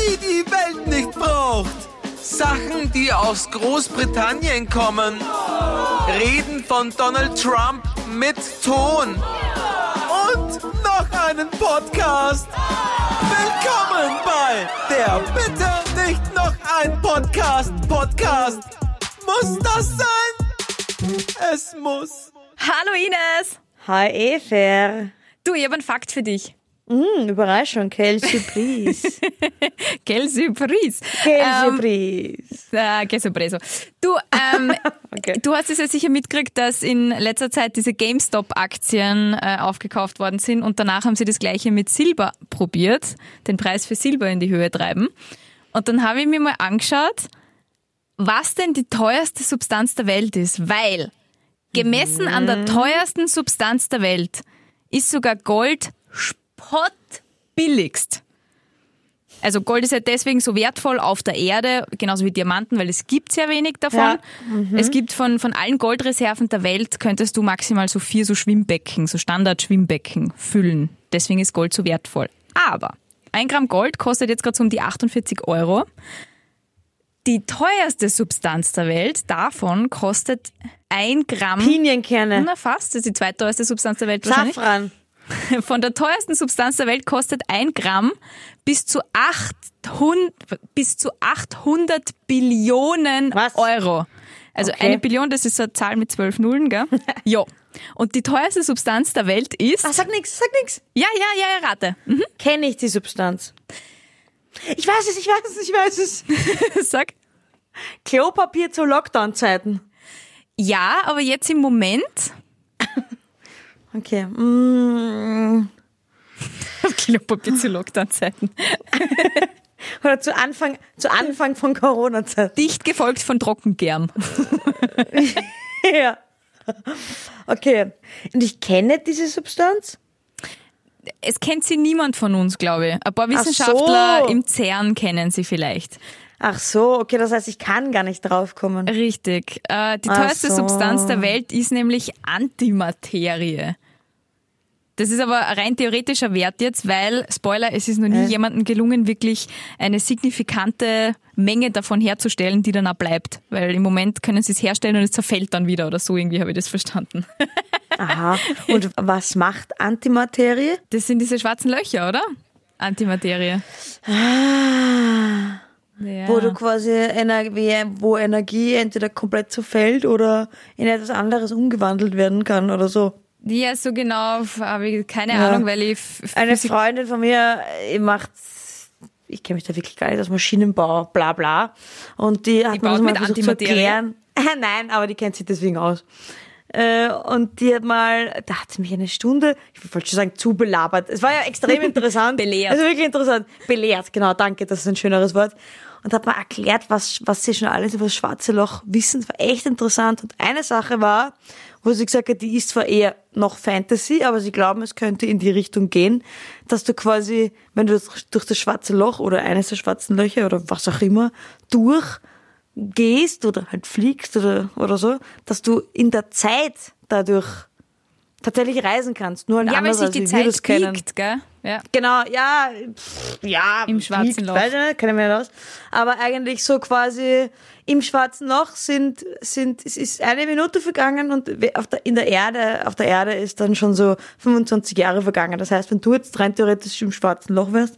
die die Welt nicht braucht. Sachen, die aus Großbritannien kommen. Reden von Donald Trump mit Ton. Und noch einen Podcast. Willkommen bei der Bitte nicht noch ein Podcast. Podcast. Muss das sein? Es muss. Hallo Ines! Hi Efer. Du, ich habe einen Fakt für dich. Mm, Überraschung, quelle surprise. Quelle Surprise. quelle Ähm, surprise. Äh, que sorpreso. Du, ähm, Okay. du hast es ja sicher mitgekriegt, dass in letzter Zeit diese GameStop-Aktien äh, aufgekauft worden sind und danach haben sie das gleiche mit Silber probiert, den Preis für Silber in die Höhe treiben. Und dann habe ich mir mal angeschaut, was denn die teuerste Substanz der Welt ist, weil gemessen an der teuersten Substanz der Welt ist sogar Gold spottbilligst. Also Gold ist ja deswegen so wertvoll auf der Erde, genauso wie Diamanten, weil es gibt sehr wenig davon. Ja. Es gibt von, von allen Goldreserven der Welt, könntest du maximal so vier so Schwimmbecken, so Standard-Schwimmbecken füllen. Deswegen ist Gold so wertvoll. Aber ein Gramm Gold kostet jetzt gerade so um die 48 Euro. Die teuerste Substanz der Welt davon kostet ein Gramm. Pinienkerne. Na fast, das ist die zweiteuerste Substanz der Welt wahrscheinlich. Safran. Von der teuersten Substanz der Welt kostet ein Gramm bis zu 800, bis zu 800 Billionen Was? Euro. Also Okay. eine Billion, das ist so eine Zahl mit zwölf Nullen, gell? ja. Und die teuerste Substanz der Welt ist. Ah, sag nix, sag nix. Ja, ja, ja, ja, rate. Mhm. Kenne ich die Substanz. Ich weiß es, ich weiß es, ich weiß es. Sag. Klopapier zu Lockdown-Zeiten. Ja, aber jetzt im Moment. Okay. Mm. Klopapier zu Lockdown-Zeiten. Oder zu Anfang, zu Anfang von Corona-Zeit. Dicht gefolgt von Trockengerm. Ja. Okay. Und ich kenne diese Substanz? Es kennt sie niemand von uns, glaube ich. Ein paar so. Wissenschaftler im CERN kennen sie vielleicht. Ach so, okay, das heißt, ich kann gar nicht draufkommen. Richtig. Äh, die teuerste so. Substanz der Welt ist nämlich Antimaterie. Das ist aber ein rein theoretischer Wert jetzt, weil, Spoiler, es ist noch nie Äh. jemandem gelungen, wirklich eine signifikante Menge davon herzustellen, die dann auch bleibt. Weil im Moment können sie es herstellen und es zerfällt dann wieder oder so, irgendwie habe ich das verstanden. Aha. Und was macht Antimaterie? Das sind diese schwarzen Löcher, oder? Antimaterie. Ah. Ja. Wo du quasi Energie, wo Energie entweder komplett zerfällt oder in etwas anderes umgewandelt werden kann oder so. ja, so genau habe ich keine Ja. Ahnung, weil ich Eine Freundin von mir äh, macht, ich kenne mich da wirklich gar nicht aus Maschinenbau, bla bla. Und die hat Die mir das mal mit versucht zu erklären. Nein, aber die kennt sich deswegen aus. Äh, Und die hat mal, da hat sie mich eine Stunde, ich wollte schon sagen, zu belabert. Es war ja extrem interessant. Belehrt. Also wirklich interessant. Belehrt, genau, danke, das ist ein schöneres Wort. Und hat mal erklärt, was, was sie schon alles über das schwarze Loch wissen. Es war echt interessant. Und eine Sache war, wo sie gesagt hat, die ist zwar eher noch Fantasy, aber sie glauben, es könnte in die Richtung gehen, dass du quasi, wenn du durch das schwarze Loch oder eines der schwarzen Löcher oder was auch immer durchgehst oder halt fliegst oder, oder so, dass du in der Zeit dadurch tatsächlich reisen kannst. Nur halt Ja, sich als wir Zeit das kennen. gell? Ja. Genau, ja, pff, ja. Im schwarzen Loch. Weiß ich nicht, kenne ich mir nicht aus. Aber eigentlich so quasi im schwarzen Loch sind, sind, es ist eine Minute vergangen und auf der, in der Erde, auf der Erde ist dann schon so 25 Jahre vergangen. Das heißt, wenn du jetzt rein theoretisch im schwarzen Loch wärst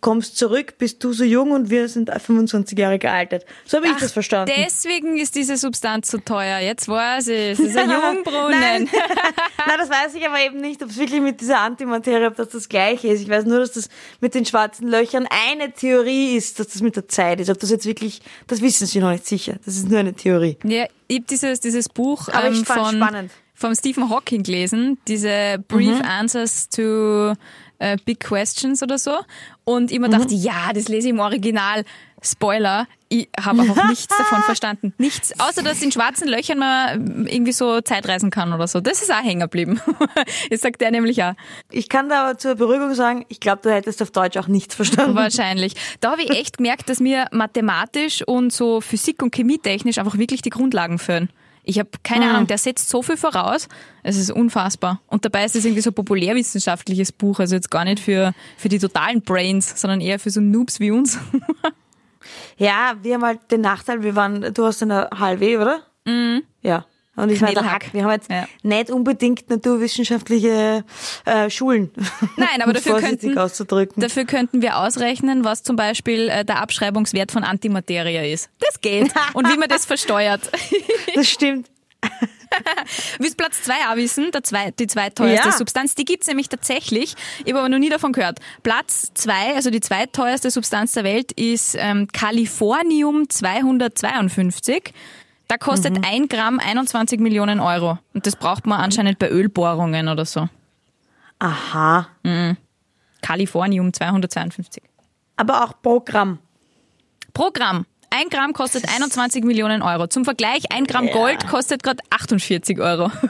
kommst zurück, bist du so jung und wir sind 25 Jahre gealtert. So habe ich das verstanden. Deswegen ist diese Substanz so teuer. Jetzt weiß ich, es ist ein Jungbrunnen. Nein. Nein, das weiß ich aber eben nicht, ob es wirklich mit dieser Antimaterie, ob das das Gleiche ist. Ich weiß nur, dass das mit den schwarzen Löchern eine Theorie ist, dass das mit der Zeit ist. Ob das jetzt wirklich, das wissen sie noch nicht sicher. Das ist nur eine Theorie. Ja, ich habe dieses, dieses Buch Aber ich ähm, von, spannend. von Stephen Hawking gelesen, diese Brief Mhm. Answers to äh, Big Questions oder so. Und immer Mhm. dachte, ja, das lese ich im Original. Spoiler, ich habe einfach nichts davon verstanden. Nichts, außer dass in schwarzen Löchern man irgendwie so Zeitreisen kann oder so. Das ist auch hängen geblieben. Das sagt er nämlich auch. Ich kann da aber zur Beruhigung sagen, ich glaube, du hättest auf Deutsch auch nichts verstanden. Wahrscheinlich. Da habe ich echt gemerkt, dass mir mathematisch und so Physik- und Chemietechnisch einfach wirklich die Grundlagen fehlen. Ich habe keine Hm. Ahnung, der setzt so viel voraus. Es ist unfassbar. Und dabei ist es irgendwie so ein populärwissenschaftliches Buch, also jetzt gar nicht für, für die totalen Brains, sondern eher für so Noobs wie uns. Ja, wir haben halt den Nachteil, wir waren, du hast eine HLW, oder? Mhm. Ja. Und ich war der Knallhack. Hack. Wir haben jetzt Ja. nicht unbedingt naturwissenschaftliche äh, Schulen. Nein, aber um dafür könnten, dafür könnten wir ausrechnen, was zum Beispiel äh, der Abschreibungswert von Antimaterie ist. Das geht. Und wie man das versteuert. Das stimmt. Willst Platz zwei auch wissen? Der zwei, die zweiteuerste Ja. Substanz, die gibt's nämlich tatsächlich. Ich habe aber noch nie davon gehört. Platz zwei, also die zweiteuerste Substanz der Welt, ist ähm, Californium 252. Da kostet Mhm. ein Gramm 21 Millionen Euro. Und das braucht man anscheinend bei Ölbohrungen oder so. Aha. Californium 252. Aber auch Programm. Pro Gramm. Ein Gramm kostet 21 Millionen Euro. Zum Vergleich, ein Gramm Gold kostet gerade 48 Euro.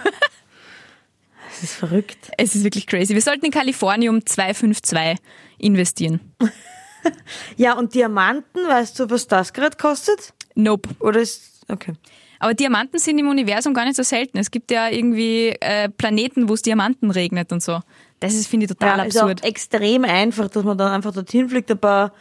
Das ist verrückt. Es ist wirklich crazy. Wir sollten in Californium 252 investieren. Ja, und Diamanten, weißt du, was das gerade kostet? Nope. Oder ist, okay. Aber Diamanten sind im Universum gar nicht so selten. Es gibt ja irgendwie äh, Planeten, wo es Diamanten regnet und so. Das ist, finde ich, total Ja, ist auch absurd. extrem einfach, dass man dann einfach dorthin fliegt, ein paar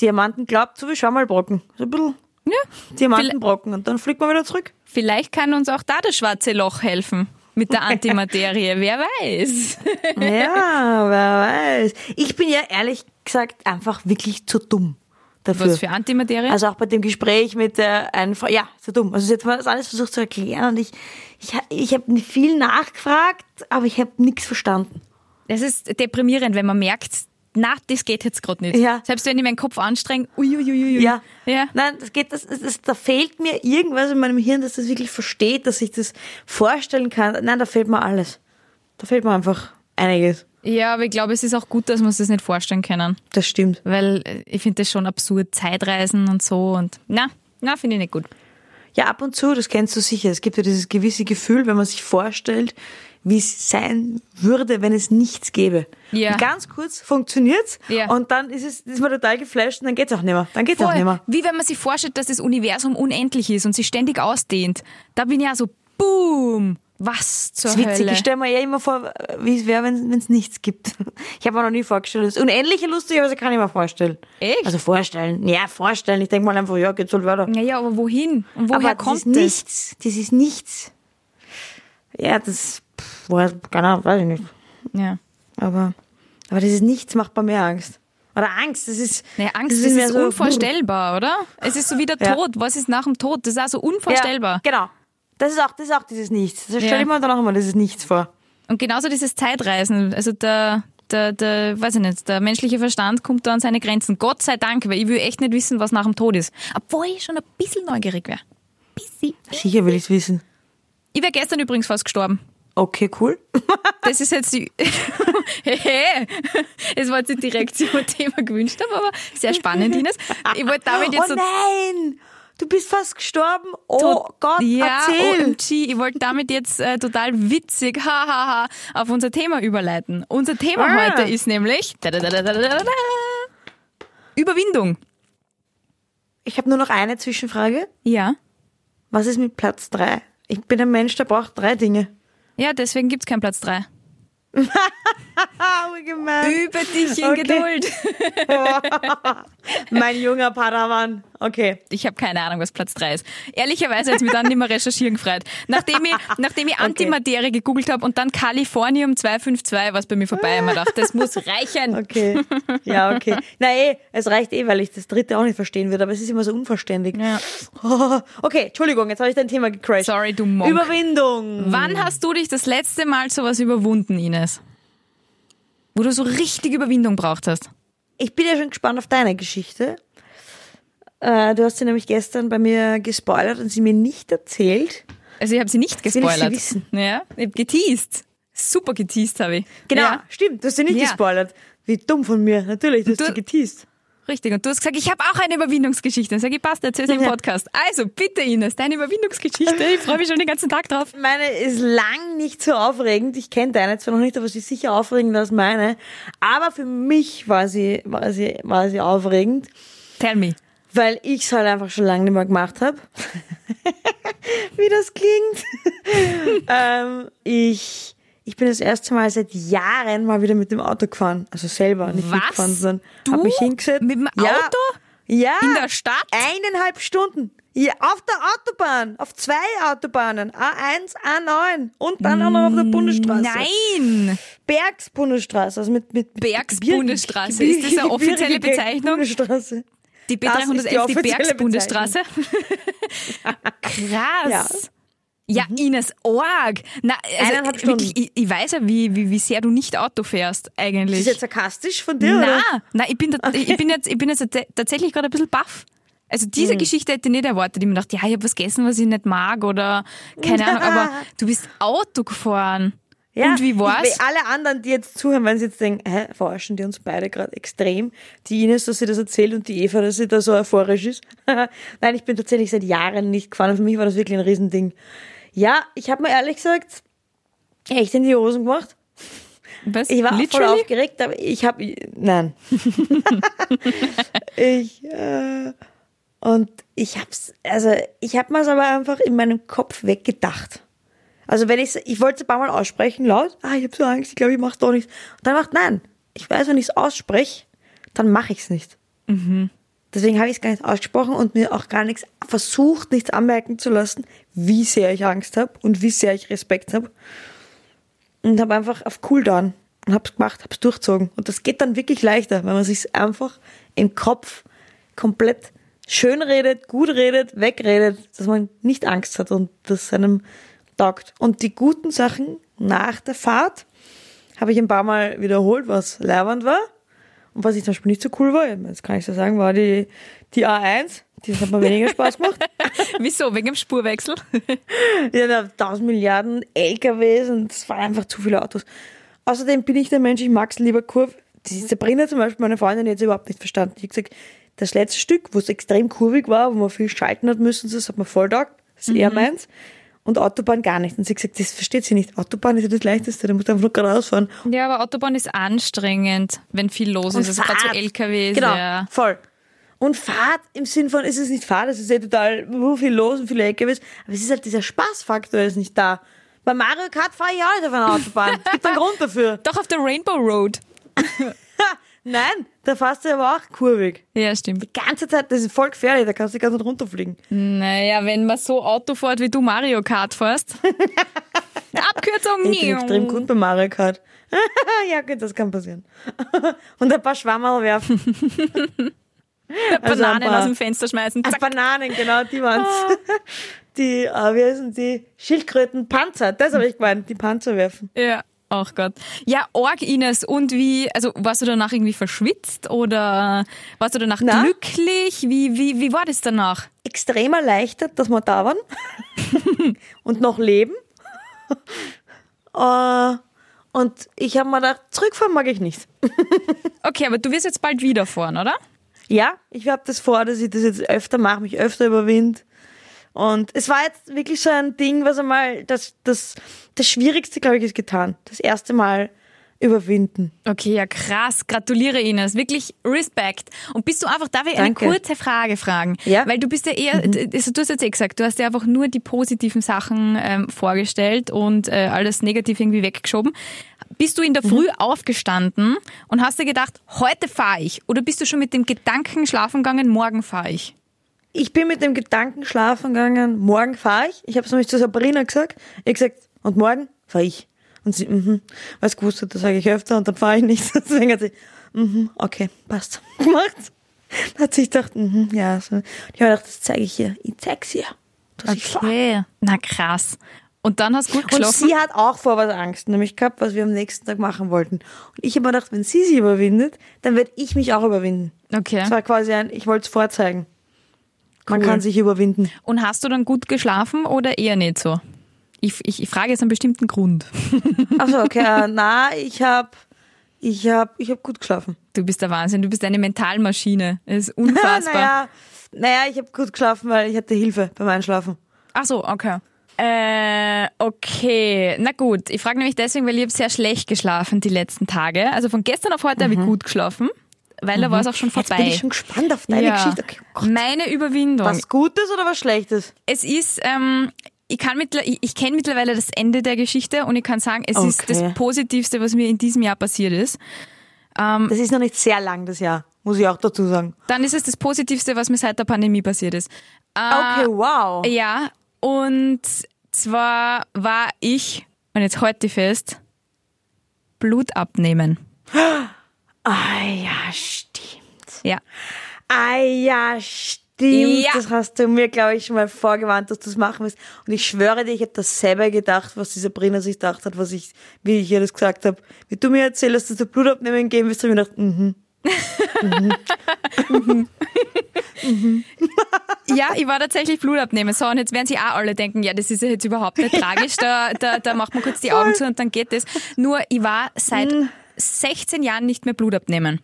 Diamanten glaubt, so wie Schwammerlbrocken. So ein bisschen Ja. Diamantenbrocken und dann fliegt man wieder zurück. Vielleicht kann uns auch da das schwarze Loch helfen. Mit der Antimaterie. Wer weiß. Ja, wer weiß. Ich bin ja ehrlich gesagt einfach wirklich zu dumm dafür. Was für Antimaterie? Also auch bei dem Gespräch mit der einen Frau, ja, zu dumm. Also jetzt mal das alles versucht zu erklären und ich, ich, ich habe viel nachgefragt, aber ich habe nichts verstanden. Das ist deprimierend, wenn man merkt, na, das geht jetzt gerade nicht. Ja. Selbst wenn ich meinen Kopf anstrenge, uiuiuiui. Ja. ja. Nein, das geht, das, das, das, da fehlt mir irgendwas in meinem Hirn, dass das wirklich versteht, dass ich das vorstellen kann. Nein, da fehlt mir alles. Da fehlt mir einfach einiges. Ja, aber ich glaube, es ist auch gut, dass wir uns das nicht vorstellen können. Das stimmt. Weil äh, ich finde das schon absurd, Zeitreisen und so und na, na, finde ich nicht gut. Ja, ab und zu, das kennst du sicher. Es gibt ja dieses gewisse Gefühl, wenn man sich vorstellt, wie es sein würde, wenn es nichts gäbe. Ja. Und ganz kurz funktioniert's Ja. und dann ist es ist man total geflasht und dann geht's auch nicht mehr. Dann geht's auch nicht mehr. Wie wenn man sich vorstellt, dass das Universum unendlich ist und sich ständig ausdehnt. Da bin ich ja so, boom, was zur Das ist witzig. Hölle. Ich stelle mir ja immer vor, wie es wäre, wenn es nichts gibt. Ich habe mir noch nie vorgestellt. Das Unendliche lustigerweise kann ich mir vorstellen. Echt? Also vorstellen. Ja, vorstellen. Ich denke mal einfach, ja, geht's halt weiter. Naja, aber wohin? Und woher Aber kommt das ist nichts. Das ist nichts. Ja, das, pff, woher, keine Ahnung, weiß ich nicht. das? Ja. Aber, aber dieses Nichts macht mir mehr Angst. Oder Angst, das ist. Naja, Angst, das das ist, so- unvorstellbar, oder? Es ist so wie der Ja. Tod. Was ist nach dem Tod? Das ist auch so unvorstellbar. Ja, genau. Das ist auch, das ist auch dieses Nichts. Das Ja. stelle ich mir dann auch immer dieses Nichts vor. Und genauso dieses Zeitreisen. Also der, der, der, weiß ich nicht, der menschliche Verstand kommt da an seine Grenzen. Gott sei Dank, weil ich will echt nicht wissen, was nach dem Tod ist. Obwohl ich schon ein bisschen neugierig wäre. Bisschen. Sicher will ich's wissen. Ich wäre gestern übrigens fast gestorben. Okay, cool. Das ist jetzt die. Hehe. Es war jetzt direkt so ein Thema gewünscht aber sehr spannend, Ines. Ich wollte damit jetzt oh so. Du bist fast gestorben. Oh tot- Gott, ja, erzähl. OMG, ich wollte damit jetzt äh, total witzig, hahaha, auf unser Thema überleiten. Unser Thema Ah. heute ist nämlich Überwindung. Ich habe nur noch eine Zwischenfrage. Ja. Was ist mit Platz drei? Ich bin ein Mensch, der braucht drei Dinge. Ja, deswegen gibt's keinen Platz 3. Ah, wie gemein. Übe dich in Okay. Geduld. mein junger Padawan. Okay. Ich habe keine Ahnung, was Platz 3 ist. Ehrlicherweise hat es mich dann nicht mehr recherchieren gefreut. Nachdem ich, nachdem ich Antimaterie gegoogelt habe und dann Californium 252, was bei mir vorbei, ich gedacht, das muss reichen. Okay. Ja, okay. Na eh, es reicht eh, weil ich das dritte auch nicht verstehen würde, aber es ist immer so unverständlich. Ja. Okay, Entschuldigung, jetzt habe ich dein Thema gecrashed. Sorry, du Monk. Überwindung. Wann hast du dich das letzte Mal sowas überwunden, Ines? Wo du so richtig Überwindung braucht hast. Ich bin ja schon gespannt auf deine Geschichte. Äh, du hast sie nämlich gestern bei mir gespoilert und sie mir nicht erzählt. Also ich habe sie nicht will ich sie gespoilert. wissen. Ja, ich habe geteased. Super geteased habe ich. Genau, Ja, stimmt, du hast sie nicht Ja. gespoilert. Wie dumm von mir. Natürlich, du hast Du- sie geteased. richtig. Und du hast gesagt, ich habe auch eine Überwindungsgeschichte. Sag ich, passt, erzähl sie im. Podcast. Also bitte, Ines, deine Überwindungsgeschichte. Ich freue mich schon den ganzen Tag drauf. Meine ist lang nicht so aufregend. Ich kenne deine zwar noch nicht, aber sie ist sicher aufregender als meine. Aber für mich war sie, war sie, war sie aufregend, Tell me. Weil ich es halt einfach schon lange nicht mehr gemacht habe. wie das klingt. ähm, ich, ich bin das erste Mal seit Jahren mal wieder mit dem Auto gefahren. Also selber, nicht Was? mitgefahren, sondern Du? hab mich hingesetzt. Mit dem Ja. Auto? Ja. In der Stadt? Eineinhalb Stunden. Ja, auf der Autobahn. Auf zwei Autobahnen. A1, A9. Und dann auch noch auf der Bundesstraße. Nein! Bergsbundesstraße. Also mit, mit Bergsbundesstraße. Gebirge- Ist das eine offizielle Bezeichnung? Bundesstraße. Die Das ist die B311, die, offizielle Bergsbundesstraße. Krass. Ja, Ines, Org. Na, also wirklich, ich, ich weiß ja, wie, wie, wie sehr du nicht Auto fährst, eigentlich. Ist das jetzt sarkastisch von dir? oder? Na, na, ich bin, da, ich bin jetzt, ich bin jetzt tats- tatsächlich gerade ein bisschen baff. Also Mhm. diese Geschichte hätte ich nicht erwartet. Ich mir gedacht, ja, ich habe was gegessen, was ich nicht mag oder keine Ahnung, aber du bist Auto gefahren. Und wie war's? Ich, alle anderen, die jetzt zuhören, wenn sie jetzt denken, hä, verarschen die uns beide gerade extrem. Die Ines, dass sie das erzählt und die Eva, dass sie da so euphorisch ist. Nein, ich bin tatsächlich seit Jahren nicht gefahren. Und für mich war das wirklich ein Riesending. Ja, ich habe mir ehrlich gesagt echt in die Hosen gemacht. Was? Ich war voll Literally? aufgeregt, aber ich habe nein. ich äh, und ich hab's also ich habe mir's aber einfach in meinem Kopf weggedacht. Also wenn ich ich wollte es ein paar Mal aussprechen laut, ah, ich habe so Angst, ich glaube, ich mache doch nichts. Und dann macht nein. Ich weiß, wenn ich es ausspreche, dann mache ich es nicht. Deswegen habe ich es gar nicht ausgesprochen und mir auch gar nichts versucht, nichts anmerken zu lassen, wie sehr ich Angst habe und wie sehr ich Respekt habe und habe einfach auf Cooldown und hab's gemacht, hab's durchzogen. Und das geht dann wirklich leichter, wenn man sich einfach im Kopf komplett schön redet, gut redet, wegredet, dass man nicht Angst hat und das einem taugt. Und die guten Sachen nach der Fahrt habe ich ein paar Mal wiederholt, was leibend war. Und was ich zum Beispiel nicht so cool war, jetzt kann ich so sagen, war die, die A1. Die hat mir weniger Spaß gemacht. Wieso? Wegen dem Spurwechsel? Ja, da tausend Milliarden LKWs und es waren einfach zu viele Autos. Außerdem bin ich der Mensch, ich mag's lieber Kurve. Die Sabrina zum Beispiel, meine Freundin, hat überhaupt nicht verstanden. Die hat gesagt, das letzte Stück, wo es extrem kurvig war, wo man viel schalten hat müssen, das hat man voll taugt. Das ist eher meins. Und Autobahn gar nicht. Und sie hat gesagt, das versteht sie nicht. Autobahn ist ja das Leichteste, da musst du einfach nur geradeaus fahren. Ja, aber Autobahn ist anstrangend, wenn viel los ist. Also gerade so. LKWs. Genau, Ja. voll. Und Fahrt im Sinn von, ist es nicht Fahrt, es ist ja total viel los und viele LKWs, aber es ist halt dieser Spaßfaktor ist nicht da. Bei Mario Kart fahre ich auch nicht auf einer Autobahn. Es gibt einen Grund dafür. Doch auf der Rainbow Road. Nein, da fährst du aber auch kurvig. Ja, stimmt. Die ganze Zeit, das ist voll gefährlich, da kannst du ganz nicht runterfliegen. Naja, wenn man so Auto fährt, wie du Mario Kart fährst. Abkürzung. Ich bin extrem gut bei Mario Kart. ja, gut, das kann passieren. und ein paar Schwammerl werfen. Also Bananen paar- aus dem Fenster schmeißen. Ah, Zack. Bananen, genau, die waren's. Die, äh, wie heißen die? Schildkröten, Panzer, das habe ich gemeint, die Panzer werfen. Ja. Ach Gott. Ja, Org Ines. Und wie, also warst du danach irgendwie verschwitzt oder warst du danach Na? glücklich? Wie, wie, wie war das danach? Extrem erleichtert, dass wir da waren und noch leben. äh, und ich habe mir gedacht, zurückfahren mag ich nicht. Okay, aber du wirst jetzt bald wieder fahren, oder? Ja, ich habe das vor, dass ich das jetzt öfter mache, mich öfter überwind. Und es war jetzt wirklich so ein Ding, was einmal, das, das, das Schwierigste, glaube ich, ist getan. Das erste Mal überwinden. Okay, ja krass. Gratuliere Ines. Wirklich Respekt. Und bist du einfach, darf ich Danke. eine kurze Frage fragen? Ja. Weil du bist ja eher, also du hast jetzt eh gesagt, du hast ja einfach nur die positiven Sachen ähm, vorgestellt und äh, alles negativ irgendwie weggeschoben. Bist du in der Früh aufgestanden und hast dir gedacht, heute fahre ich? Oder bist du schon mit dem Gedanken schlafen gegangen, morgen fahre ich? Ich bin mit dem Gedanken schlafen gegangen, morgen fahre ich. Ich habe es nämlich zu Sabrina gesagt. Ich gesagt, und morgen fahre ich. Und sie, mhm, weil sie gewusst hat, das sage ich öfter und dann fahre ich nicht. Deswegen hat sie, mhm, okay, passt. Gemacht. Dann hat sie gedacht, mhm, ja. So. Ich habe gedacht, das zeige ich ihr. Ich zeig's ihr. Okay. Na krass. Und dann hast du gut Und geschlafen? sie hat auch vor was Angst, nämlich gehabt, was wir am nächsten Tag machen wollten. Und ich habe mir gedacht, wenn sie sich überwindet, dann werde ich mich auch überwinden. Okay. Das war quasi ein, ich wollte es vorzeigen. Man Cool. kann sich überwinden. Und hast du dann gut geschlafen oder eher nicht so? Ich, ich, ich frage jetzt einen bestimmten Grund. Achso, okay. äh, na, ich habe ich hab, ich hab gut geschlafen. Du bist der Wahnsinn, du bist eine Mentalmaschine. Es ist unfassbar. naja, naja, ich habe gut geschlafen, weil ich hatte Hilfe beim Einschlafen. Ach so, okay. Äh, okay. Na gut, ich frage nämlich deswegen, weil ich habe sehr schlecht geschlafen die letzten Tage. Also von gestern auf heute habe ich gut geschlafen, weil da war es auch schon Mhm. Jetzt vorbei. bin ich schon gespannt auf deine ja. Geschichte. Okay, oh. Meine Überwindung. Was Gutes oder was Schlechtes? Es ist, ähm, ich kann mittler, ich, ich kenne mittlerweile das Ende der Geschichte und ich kann sagen, es ist Okay. das Positivste, was mir in diesem Jahr passiert ist. Das ist noch nicht sehr lang, das Jahr. Muss ich auch dazu sagen. Dann ist es das Positivste, was mir seit der Pandemie passiert ist. Äh, Okay, wow. Ja, und zwar war ich, und jetzt halte ich fest, Blut abnehmen. Ah ja, stimmt. Ja. Ah ja, stimmt. Ja. Das hast du mir, glaube ich, schon mal vorgewarnt, dass du es machen wirst. Und ich schwöre dir, ich habe dasselbe gedacht, was die Sabrina sich gedacht hat, was ich, wie ich ihr das gesagt habe. Wie du mir erzählst, dass du Blut abnehmen gehen willst, habe ich mir gedacht, mhm. Ja, ich war tatsächlich Blut abnehmen. So, und jetzt werden sie auch alle denken, ja, das ist ja jetzt überhaupt nicht tragisch. Da, da, da macht man kurz die Augen zu und dann geht das. Nur, ich war seit Mhm. 16 Jahren nicht mehr Blut abnehmen.